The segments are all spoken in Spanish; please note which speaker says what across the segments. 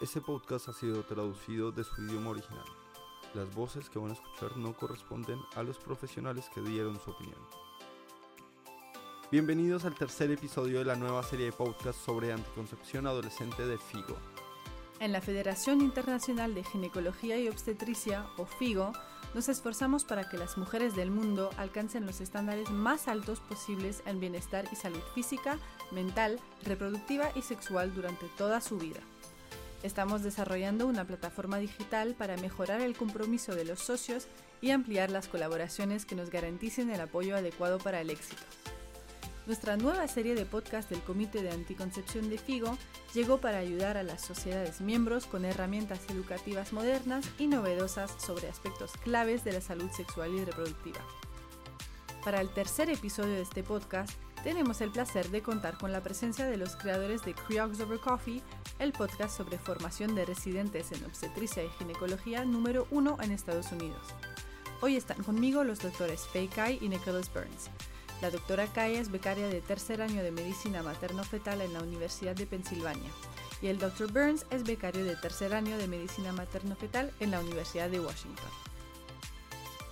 Speaker 1: Este podcast ha sido traducido de su idioma original. Las voces que van a escuchar no corresponden a los profesionales que dieron su opinión. Bienvenidos al tercer episodio de la nueva serie de podcast sobre anticoncepción adolescente de FIGO.
Speaker 2: En la Federación Internacional de Ginecología y Obstetricia, o FIGO, nos esforzamos para que las mujeres del mundo alcancen los estándares más altos posibles en bienestar y salud física, mental, reproductiva y sexual durante toda su vida. Estamos desarrollando una plataforma digital para mejorar el compromiso de los socios y ampliar las colaboraciones que nos garanticen el apoyo adecuado para el éxito. Nuestra nueva serie de podcast del Comité de Anticoncepción de FIGO llegó para ayudar a las sociedades miembros con herramientas educativas modernas y novedosas sobre aspectos claves de la salud sexual y reproductiva. Para el tercer episodio de este podcast, tenemos el placer de contar con la presencia de los creadores de Creox Over Coffee, el podcast sobre formación de residentes en obstetricia y ginecología número uno en Estados Unidos. Hoy están conmigo los doctores Faye Kai y Nicholas Burns. La doctora Kai es becaria de tercer año de medicina materno-fetal en la Universidad de Pensilvania y el Dr. Burns es becario de tercer año de medicina materno-fetal en la Universidad de Washington.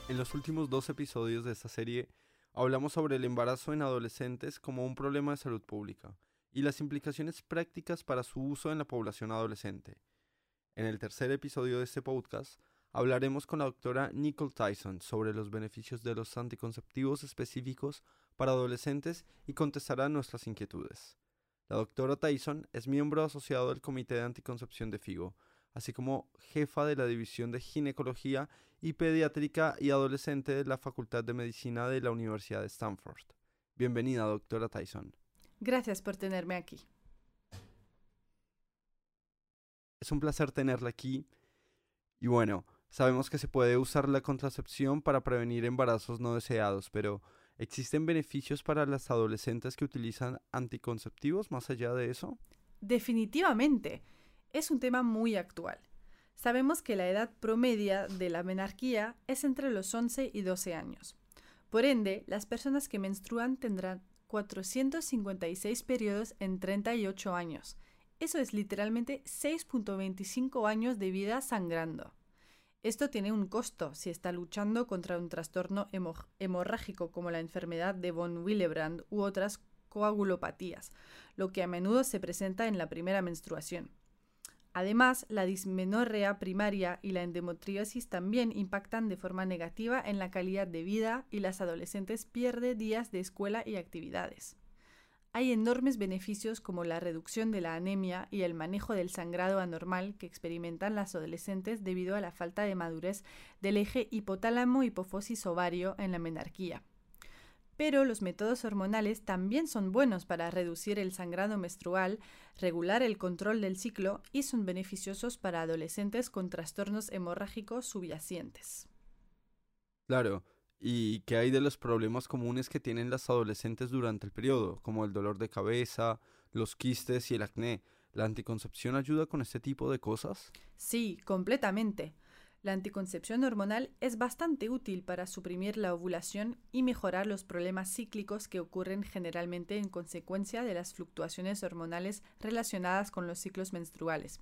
Speaker 1: En los últimos dos episodios de esta serie hablamos sobre el embarazo en adolescentes como un problema de salud pública y las implicaciones prácticas para su uso en la población adolescente. En el tercer episodio de este podcast hablaremos con la doctora Nicole Tyson sobre los beneficios de los anticonceptivos específicos para adolescentes y contestará nuestras inquietudes. La doctora Tyson es miembro asociado del Comité de Anticoncepción de FIGO, así como jefa de la División de Ginecología y Pediátrica y Adolescente de la Facultad de Medicina de la Universidad de Stanford. Bienvenida, doctora Tyson.
Speaker 2: Gracias por tenerme aquí.
Speaker 1: Es un placer tenerla aquí. Y bueno, sabemos que se puede usar la contracepción para prevenir embarazos no deseados, pero ¿existen beneficios para las adolescentes que utilizan anticonceptivos más allá de eso?
Speaker 2: Definitivamente es un tema muy actual. Sabemos que la edad promedia de la menarquía es entre los 11 y 12 años. Por ende, las personas que menstruan tendrán 456 periodos en 38 años. Eso es literalmente 6.25 años de vida sangrando. Esto tiene un costo si está luchando contra un trastorno hemorrágico como la enfermedad de von Willebrand u otras coagulopatías, lo que a menudo se presenta en la primera menstruación. Además, la dismenorrea primaria y la endometriosis también impactan de forma negativa en la calidad de vida y las adolescentes pierden días de escuela y actividades. Hay enormes beneficios como la reducción de la anemia y el manejo del sangrado anormal que experimentan las adolescentes debido a la falta de madurez del eje hipotálamo-hipofosis ovario en la menarquía pero los métodos hormonales también son buenos para reducir el sangrado menstrual, regular el control del ciclo y son beneficiosos para adolescentes con trastornos hemorrágicos subyacentes.
Speaker 1: Claro, ¿y qué hay de los problemas comunes que tienen las adolescentes durante el periodo, como el dolor de cabeza, los quistes y el acné? ¿La anticoncepción ayuda con este tipo de cosas?
Speaker 2: Sí, completamente. La anticoncepción hormonal es bastante útil para suprimir la ovulación y mejorar los problemas cíclicos que ocurren generalmente en consecuencia de las fluctuaciones hormonales relacionadas con los ciclos menstruales.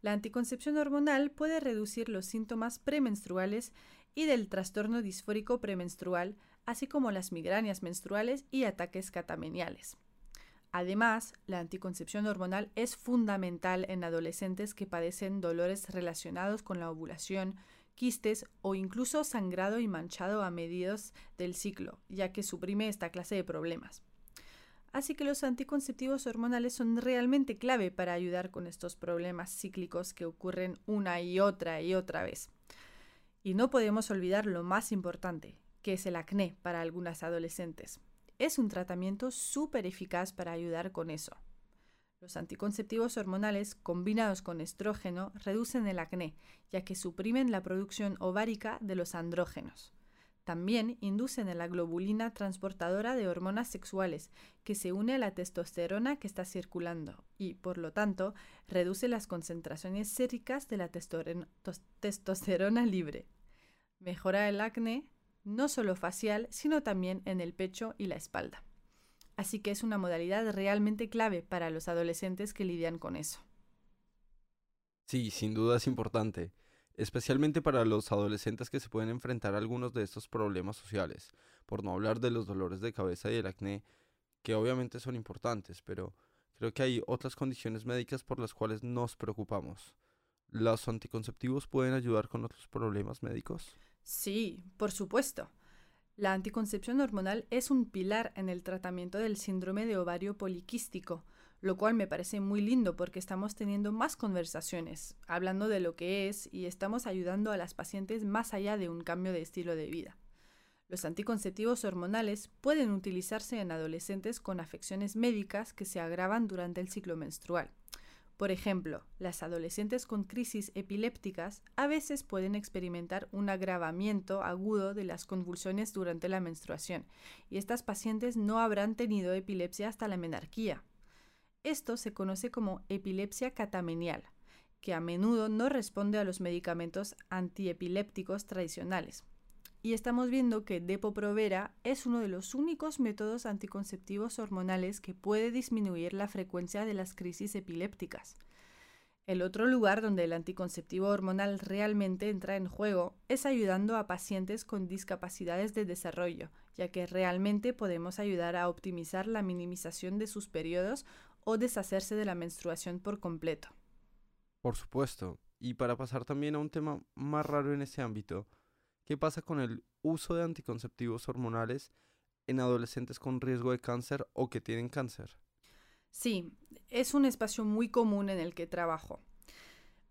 Speaker 2: La anticoncepción hormonal puede reducir los síntomas premenstruales y del trastorno disfórico premenstrual, así como las migrañas menstruales y ataques catameniales. Además, la anticoncepción hormonal es fundamental en adolescentes que padecen dolores relacionados con la ovulación, quistes o incluso sangrado y manchado a mediados del ciclo, ya que suprime esta clase de problemas. Así que los anticonceptivos hormonales son realmente clave para ayudar con estos problemas cíclicos que ocurren una y otra y otra vez. Y no podemos olvidar lo más importante, que es el acné para algunas adolescentes es un tratamiento súper eficaz para ayudar con eso. Los anticonceptivos hormonales combinados con estrógeno reducen el acné, ya que suprimen la producción ovárica de los andrógenos. También inducen la globulina transportadora de hormonas sexuales, que se une a la testosterona que está circulando y, por lo tanto, reduce las concentraciones séricas de la testosterona libre. Mejora el acné, no solo facial, sino también en el pecho y la espalda. Así que es una modalidad realmente clave para los adolescentes que lidian con eso.
Speaker 1: Sí, sin duda es importante, especialmente para los adolescentes que se pueden enfrentar a algunos de estos problemas sociales, por no hablar de los dolores de cabeza y el acné, que obviamente son importantes, pero creo que hay otras condiciones médicas por las cuales nos preocupamos. ¿Los anticonceptivos pueden ayudar con otros problemas médicos?
Speaker 2: Sí, por supuesto. La anticoncepción hormonal es un pilar en el tratamiento del síndrome de ovario poliquístico, lo cual me parece muy lindo porque estamos teniendo más conversaciones, hablando de lo que es y estamos ayudando a las pacientes más allá de un cambio de estilo de vida. Los anticonceptivos hormonales pueden utilizarse en adolescentes con afecciones médicas que se agravan durante el ciclo menstrual. Por ejemplo, las adolescentes con crisis epilépticas a veces pueden experimentar un agravamiento agudo de las convulsiones durante la menstruación, y estas pacientes no habrán tenido epilepsia hasta la menarquía. Esto se conoce como epilepsia catamenial, que a menudo no responde a los medicamentos antiepilépticos tradicionales, y estamos viendo que Depo-Provera es uno de los únicos métodos anticonceptivos hormonales que puede disminuir la frecuencia de las crisis epilépticas. El otro lugar donde el anticonceptivo hormonal realmente entra en juego es ayudando a pacientes con discapacidades de desarrollo, ya que realmente podemos ayudar a optimizar la minimización de sus periodos o deshacerse de la menstruación por completo.
Speaker 1: Por supuesto, y para pasar también a un tema más raro en ese ámbito, ¿Qué pasa con el uso de anticonceptivos hormonales en adolescentes con riesgo de cáncer o que tienen cáncer?
Speaker 2: Sí, es un espacio muy común en el que trabajo.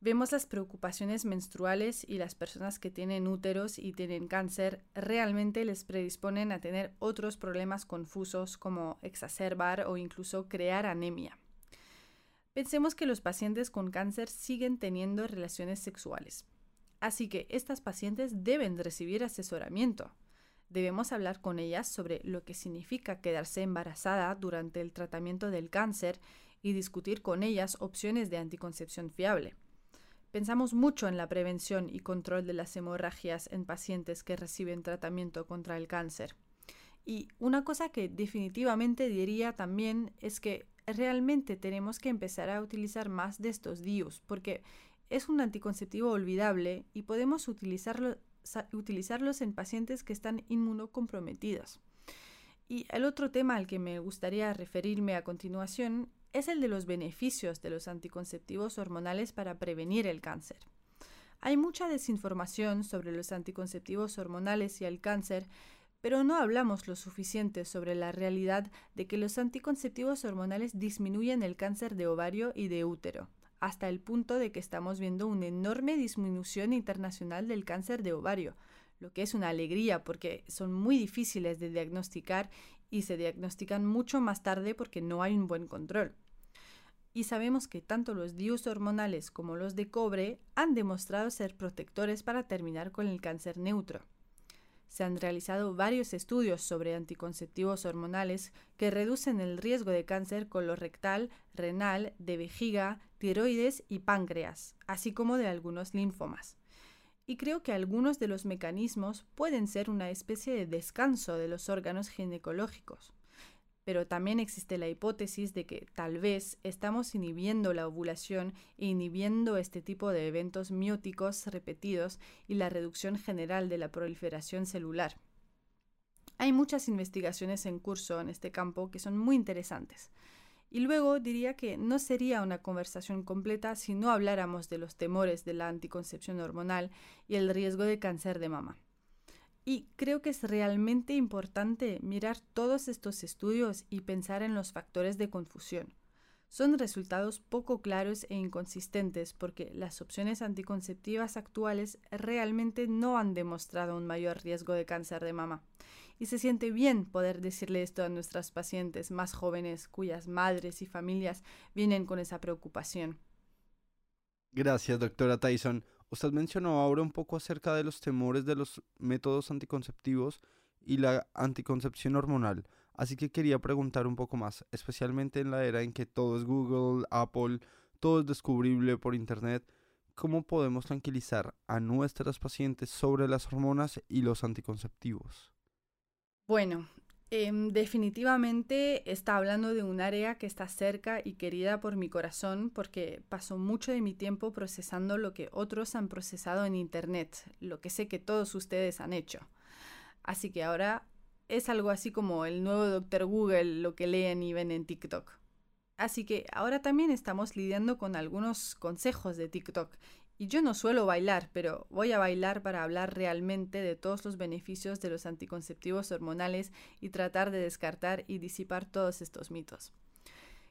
Speaker 2: Vemos las preocupaciones menstruales y las personas que tienen úteros y tienen cáncer realmente les predisponen a tener otros problemas confusos como exacerbar o incluso crear anemia. Pensemos que los pacientes con cáncer siguen teniendo relaciones sexuales, Así que estas pacientes deben recibir asesoramiento. Debemos hablar con ellas sobre lo que significa quedarse embarazada durante el tratamiento del cáncer y discutir con ellas opciones de anticoncepción fiable. Pensamos mucho en la prevención y control de las hemorragias en pacientes que reciben tratamiento contra el cáncer. Y una cosa que definitivamente diría también es que realmente tenemos que empezar a utilizar más de estos DIUs, porque es un anticonceptivo olvidable y podemos utilizarlo, utilizarlos en pacientes que están inmunocomprometidos. Y el otro tema al que me gustaría referirme a continuación es el de los beneficios de los anticonceptivos hormonales para prevenir el cáncer. Hay mucha desinformación sobre los anticonceptivos hormonales y el cáncer, pero no hablamos lo suficiente sobre la realidad de que los anticonceptivos hormonales disminuyen el cáncer de ovario y de útero hasta el punto de que estamos viendo una enorme disminución internacional del cáncer de ovario, lo que es una alegría porque son muy difíciles de diagnosticar y se diagnostican mucho más tarde porque no hay un buen control. Y sabemos que tanto los DIUs hormonales como los de cobre han demostrado ser protectores para terminar con el cáncer neutro. Se han realizado varios estudios sobre anticonceptivos hormonales que reducen el riesgo de cáncer colorectal, renal, de vejiga, tiroides y páncreas, así como de algunos linfomas. Y creo que algunos de los mecanismos pueden ser una especie de descanso de los órganos ginecológicos pero también existe la hipótesis de que tal vez estamos inhibiendo la ovulación e inhibiendo este tipo de eventos mióticos repetidos y la reducción general de la proliferación celular. Hay muchas investigaciones en curso en este campo que son muy interesantes. Y luego diría que no sería una conversación completa si no habláramos de los temores de la anticoncepción hormonal y el riesgo de cáncer de mama. Y creo que es realmente importante mirar todos estos estudios y pensar en los factores de confusión. Son resultados poco claros e inconsistentes porque las opciones anticonceptivas actuales realmente no han demostrado un mayor riesgo de cáncer de mama. Y se siente bien poder decirle esto a nuestras pacientes más jóvenes cuyas madres y familias vienen con esa preocupación.
Speaker 1: Gracias, doctora Tyson. Usted mencionó ahora un poco acerca de los temores de los métodos anticonceptivos y la anticoncepción hormonal, así que quería preguntar un poco más, especialmente en la era en que todo es Google, Apple, todo es descubrible por Internet, ¿cómo podemos tranquilizar a nuestras pacientes sobre las hormonas y los anticonceptivos?
Speaker 2: Bueno, Em, definitivamente está hablando de un área que está cerca y querida por mi corazón porque paso mucho de mi tiempo procesando lo que otros han procesado en Internet, lo que sé que todos ustedes han hecho. Así que ahora es algo así como el nuevo Dr. Google, lo que leen y ven en TikTok. Así que ahora también estamos lidiando con algunos consejos de TikTok y yo no suelo bailar, pero voy a bailar para hablar realmente de todos los beneficios de los anticonceptivos hormonales y tratar de descartar y disipar todos estos mitos.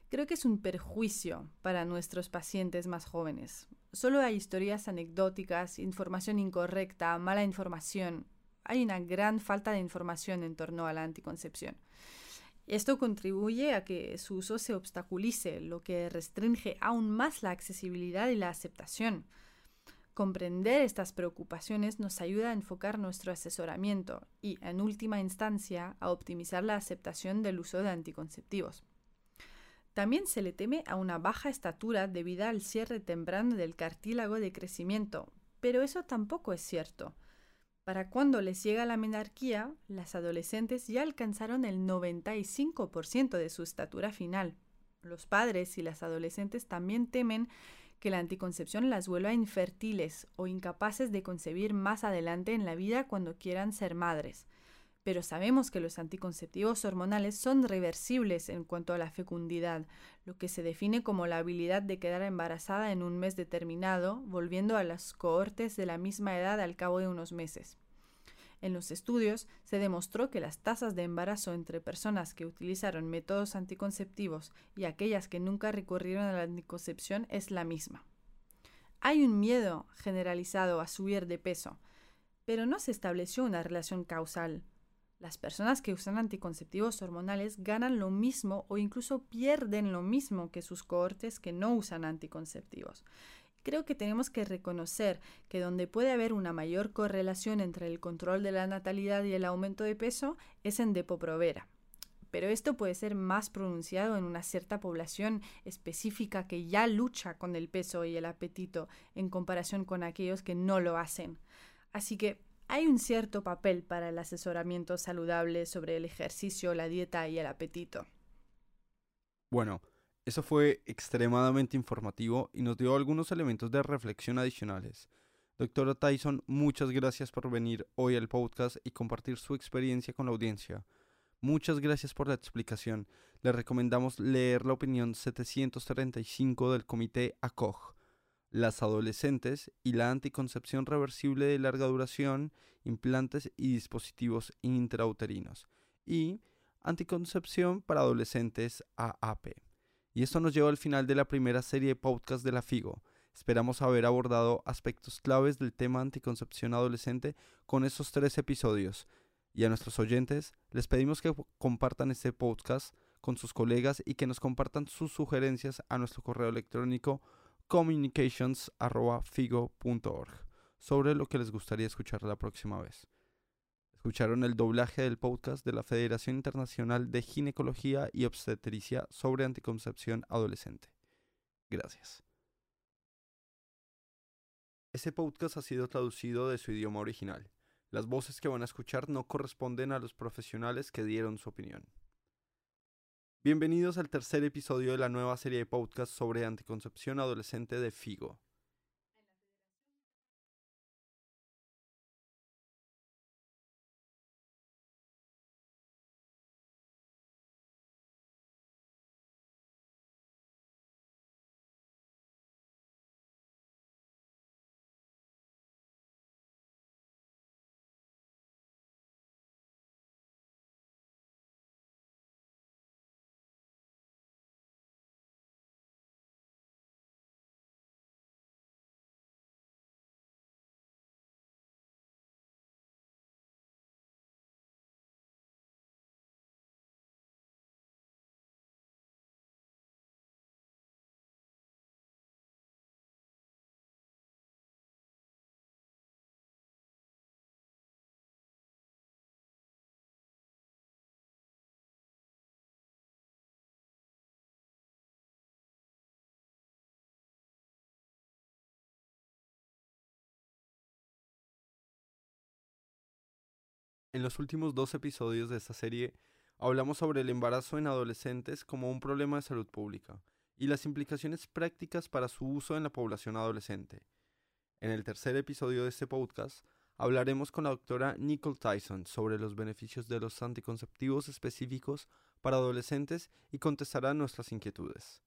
Speaker 2: Creo que es un perjuicio para nuestros pacientes más jóvenes. Solo hay historias anecdóticas, información incorrecta, mala información. Hay una gran falta de información en torno a la anticoncepción. Esto contribuye a que su uso se obstaculice, lo que restringe aún más la accesibilidad y la aceptación. Comprender estas preocupaciones nos ayuda a enfocar nuestro asesoramiento y, en última instancia, a optimizar la aceptación del uso de anticonceptivos. También se le teme a una baja estatura debido al cierre temprano del cartílago de crecimiento, pero eso tampoco es cierto. Para cuando les llega la menarquía, las adolescentes ya alcanzaron el 95% de su estatura final. Los padres y las adolescentes también temen que la anticoncepción las vuelva infértiles o incapaces de concebir más adelante en la vida cuando quieran ser madres. Pero sabemos que los anticonceptivos hormonales son reversibles en cuanto a la fecundidad, lo que se define como la habilidad de quedar embarazada en un mes determinado, volviendo a las cohortes de la misma edad al cabo de unos meses. En los estudios se demostró que las tasas de embarazo entre personas que utilizaron métodos anticonceptivos y aquellas que nunca recurrieron a la anticoncepción es la misma. Hay un miedo generalizado a subir de peso, pero no se estableció una relación causal. Las personas que usan anticonceptivos hormonales ganan lo mismo o incluso pierden lo mismo que sus cohortes que no usan anticonceptivos. Creo que tenemos que reconocer que donde puede haber una mayor correlación entre el control de la natalidad y el aumento de peso es en Depo-Provera. Pero esto puede ser más pronunciado en una cierta población específica que ya lucha con el peso y el apetito en comparación con aquellos que no lo hacen. Así que hay un cierto papel para el asesoramiento saludable sobre el ejercicio, la dieta y el apetito.
Speaker 1: Bueno, eso fue extremadamente informativo y nos dio algunos elementos de reflexión adicionales. Doctora Tyson, muchas gracias por venir hoy al podcast y compartir su experiencia con la audiencia. Muchas gracias por la explicación. Le recomendamos leer la opinión 735 del comité ACOG, las adolescentes y la anticoncepción reversible de larga duración, implantes y dispositivos intrauterinos, y anticoncepción para adolescentes AAP. Y esto nos lleva al final de la primera serie de podcast de la FIGO. Esperamos haber abordado aspectos claves del tema anticoncepción adolescente con estos tres episodios. Y a nuestros oyentes les pedimos que compartan este podcast con sus colegas y que nos compartan sus sugerencias a nuestro correo electrónico communications.figo.org sobre lo que les gustaría escuchar la próxima vez. Escucharon el doblaje del podcast de la Federación Internacional de Ginecología y Obstetricia sobre anticoncepción adolescente. Gracias. Este podcast ha sido traducido de su idioma original. Las voces que van a escuchar no corresponden a los profesionales que dieron su opinión. Bienvenidos al tercer episodio de la nueva serie de podcasts sobre anticoncepción adolescente de FIGO. En los últimos dos episodios de esta serie hablamos sobre el embarazo en adolescentes como un problema de salud pública y las implicaciones prácticas para su uso en la población adolescente. En el tercer episodio de este podcast hablaremos con la doctora Nicole Tyson sobre los beneficios de los anticonceptivos específicos para adolescentes y contestará nuestras inquietudes.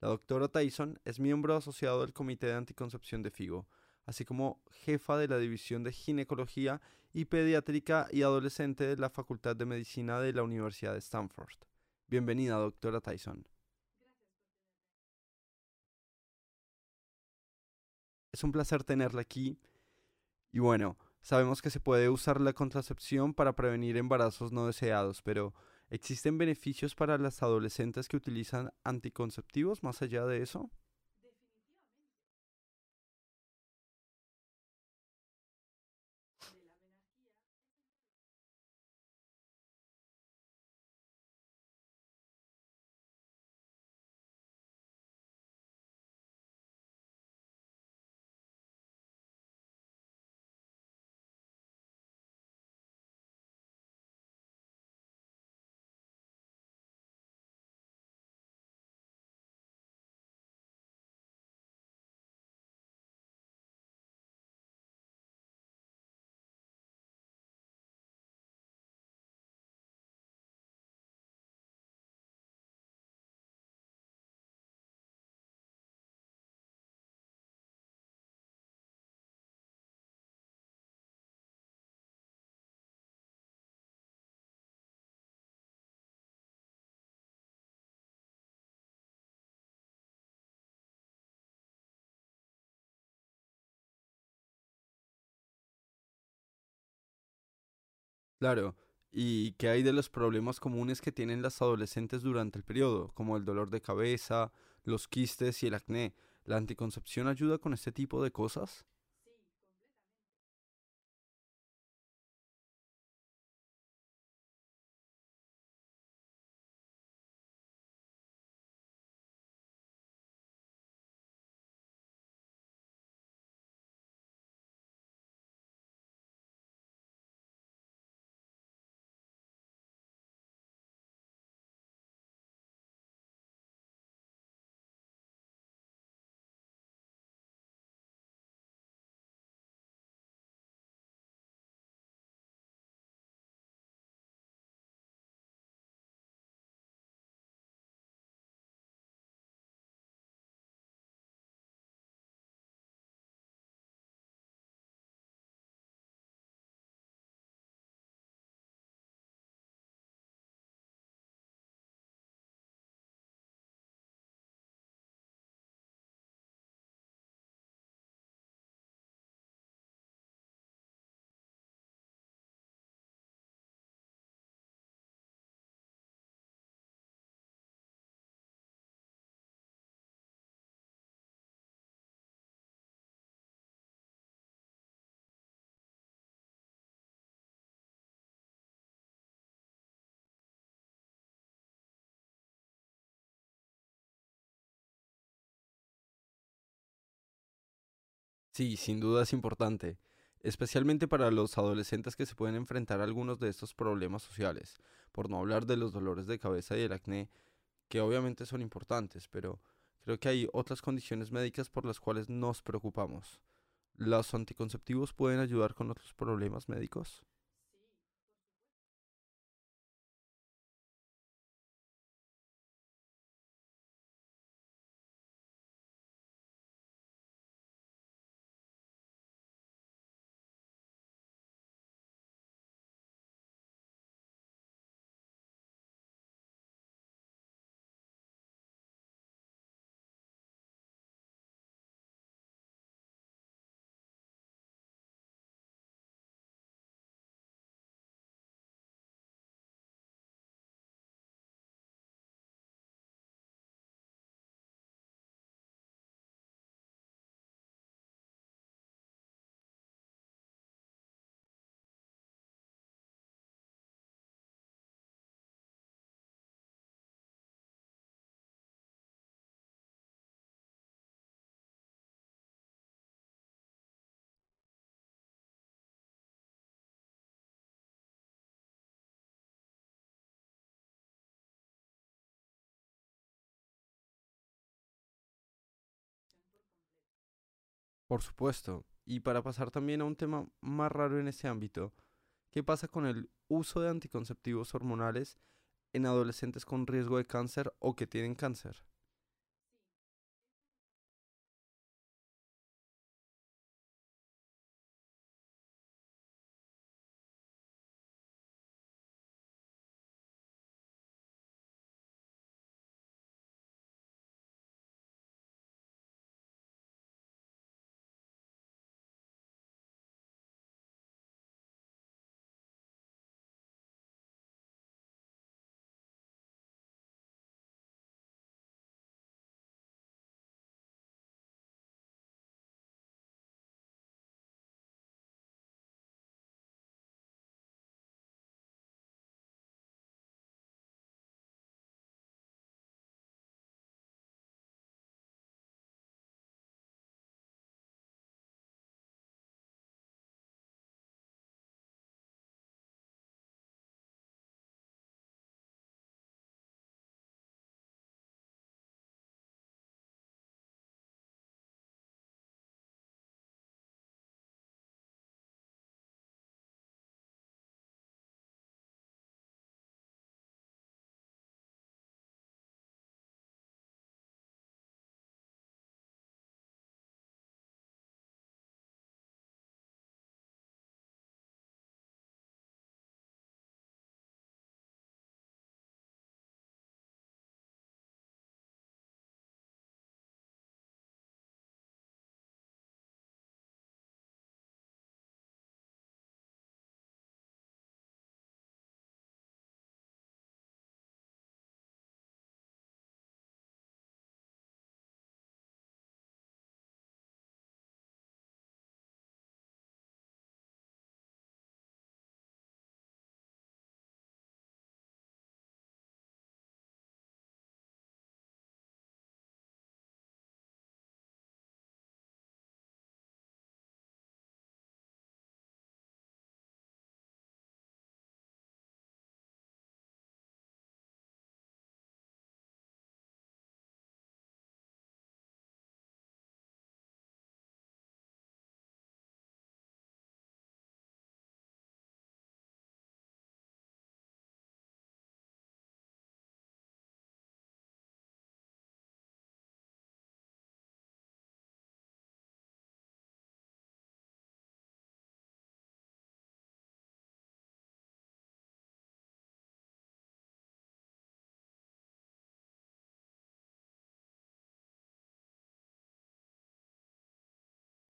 Speaker 1: La doctora Tyson es miembro asociado del Comité de Anticoncepción de FIGO, así como jefa de la División de Ginecología y Pediátrica y Adolescente de la Facultad de Medicina de la Universidad de Stanford. Bienvenida, doctora Tyson. Es un placer tenerla aquí. Y bueno, sabemos que se puede usar la contracepción para prevenir embarazos no deseados, pero ¿existen beneficios para las adolescentes que utilizan anticonceptivos más allá de eso? Claro. ¿Y qué hay de los problemas comunes que tienen las adolescentes durante el periodo, como el dolor de cabeza, los quistes y el acné? ¿La anticoncepción ayuda con este tipo de cosas? Sí, sin duda es importante, especialmente para los adolescentes que se pueden enfrentar a algunos de estos problemas sociales, por no hablar de los dolores de cabeza y el acné, que obviamente son importantes, pero creo que hay otras condiciones médicas por las cuales nos preocupamos. ¿Los anticonceptivos pueden ayudar con otros problemas médicos? Por supuesto. Y para pasar también a un tema más raro en ese ámbito, ¿qué pasa con el uso de anticonceptivos hormonales en adolescentes con riesgo de cáncer o que tienen cáncer?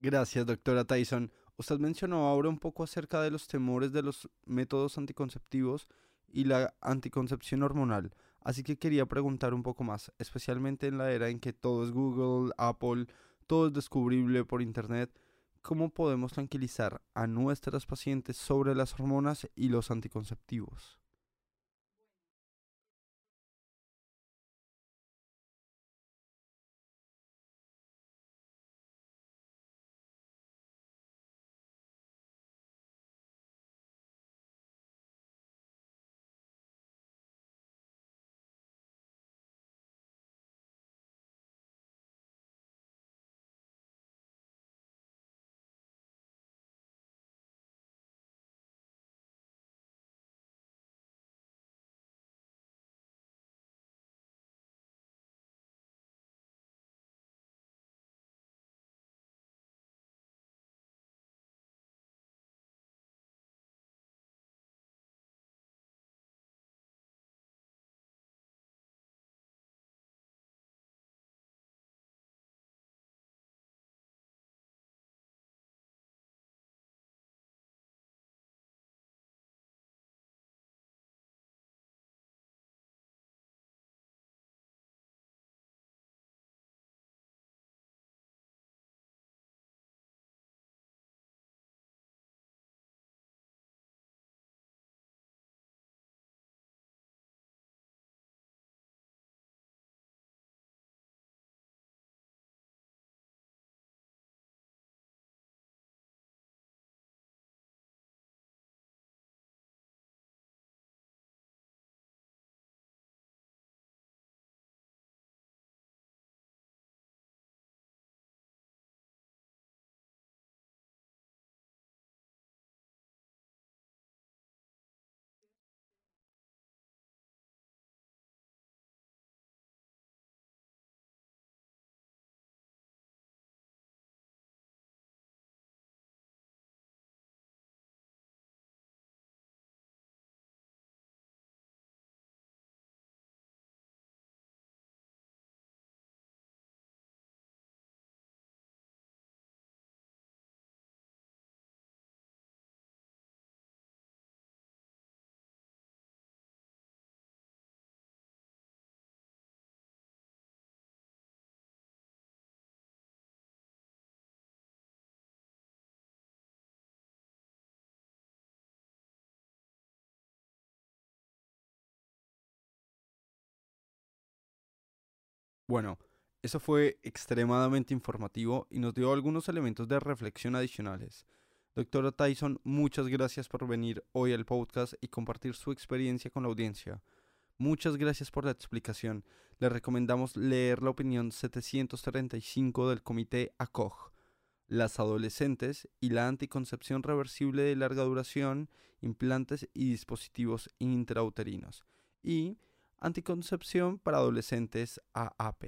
Speaker 1: Gracias, doctora Tyson. Usted mencionó ahora un poco acerca de los temores de los métodos anticonceptivos y la anticoncepción hormonal. Así que quería preguntar un poco más, especialmente en la era en que todo es Google, Apple, todo es descubrible por Internet. ¿Cómo podemos tranquilizar a nuestras pacientes sobre las hormonas y los anticonceptivos? Bueno, eso fue extremadamente informativo y nos dio algunos elementos de reflexión adicionales. Doctora Tyson, muchas gracias por venir hoy al podcast y compartir su experiencia con la audiencia. Muchas gracias por la explicación. Le recomendamos leer la opinión 735 del comité ACOG, las adolescentes y la anticoncepción reversible de larga duración, implantes y dispositivos intrauterinos, y anticoncepción para adolescentes AAP.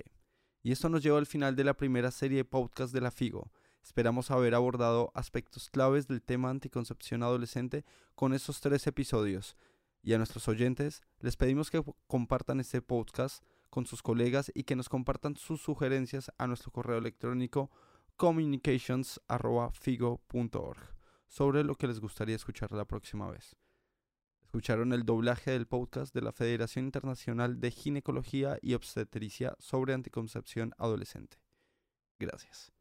Speaker 1: Y esto nos lleva al final de la primera serie de podcast de la FIGO. Esperamos haber abordado aspectos claves del tema anticoncepción adolescente con estos tres episodios. Y a nuestros oyentes les pedimos que compartan este podcast con sus colegas y que nos compartan sus sugerencias a nuestro correo electrónico communications.figo.org sobre lo que les gustaría escuchar la próxima vez. Escucharon el doblaje del podcast de la Federación Internacional de Ginecología y Obstetricia sobre Anticoncepción Adolescente. Gracias.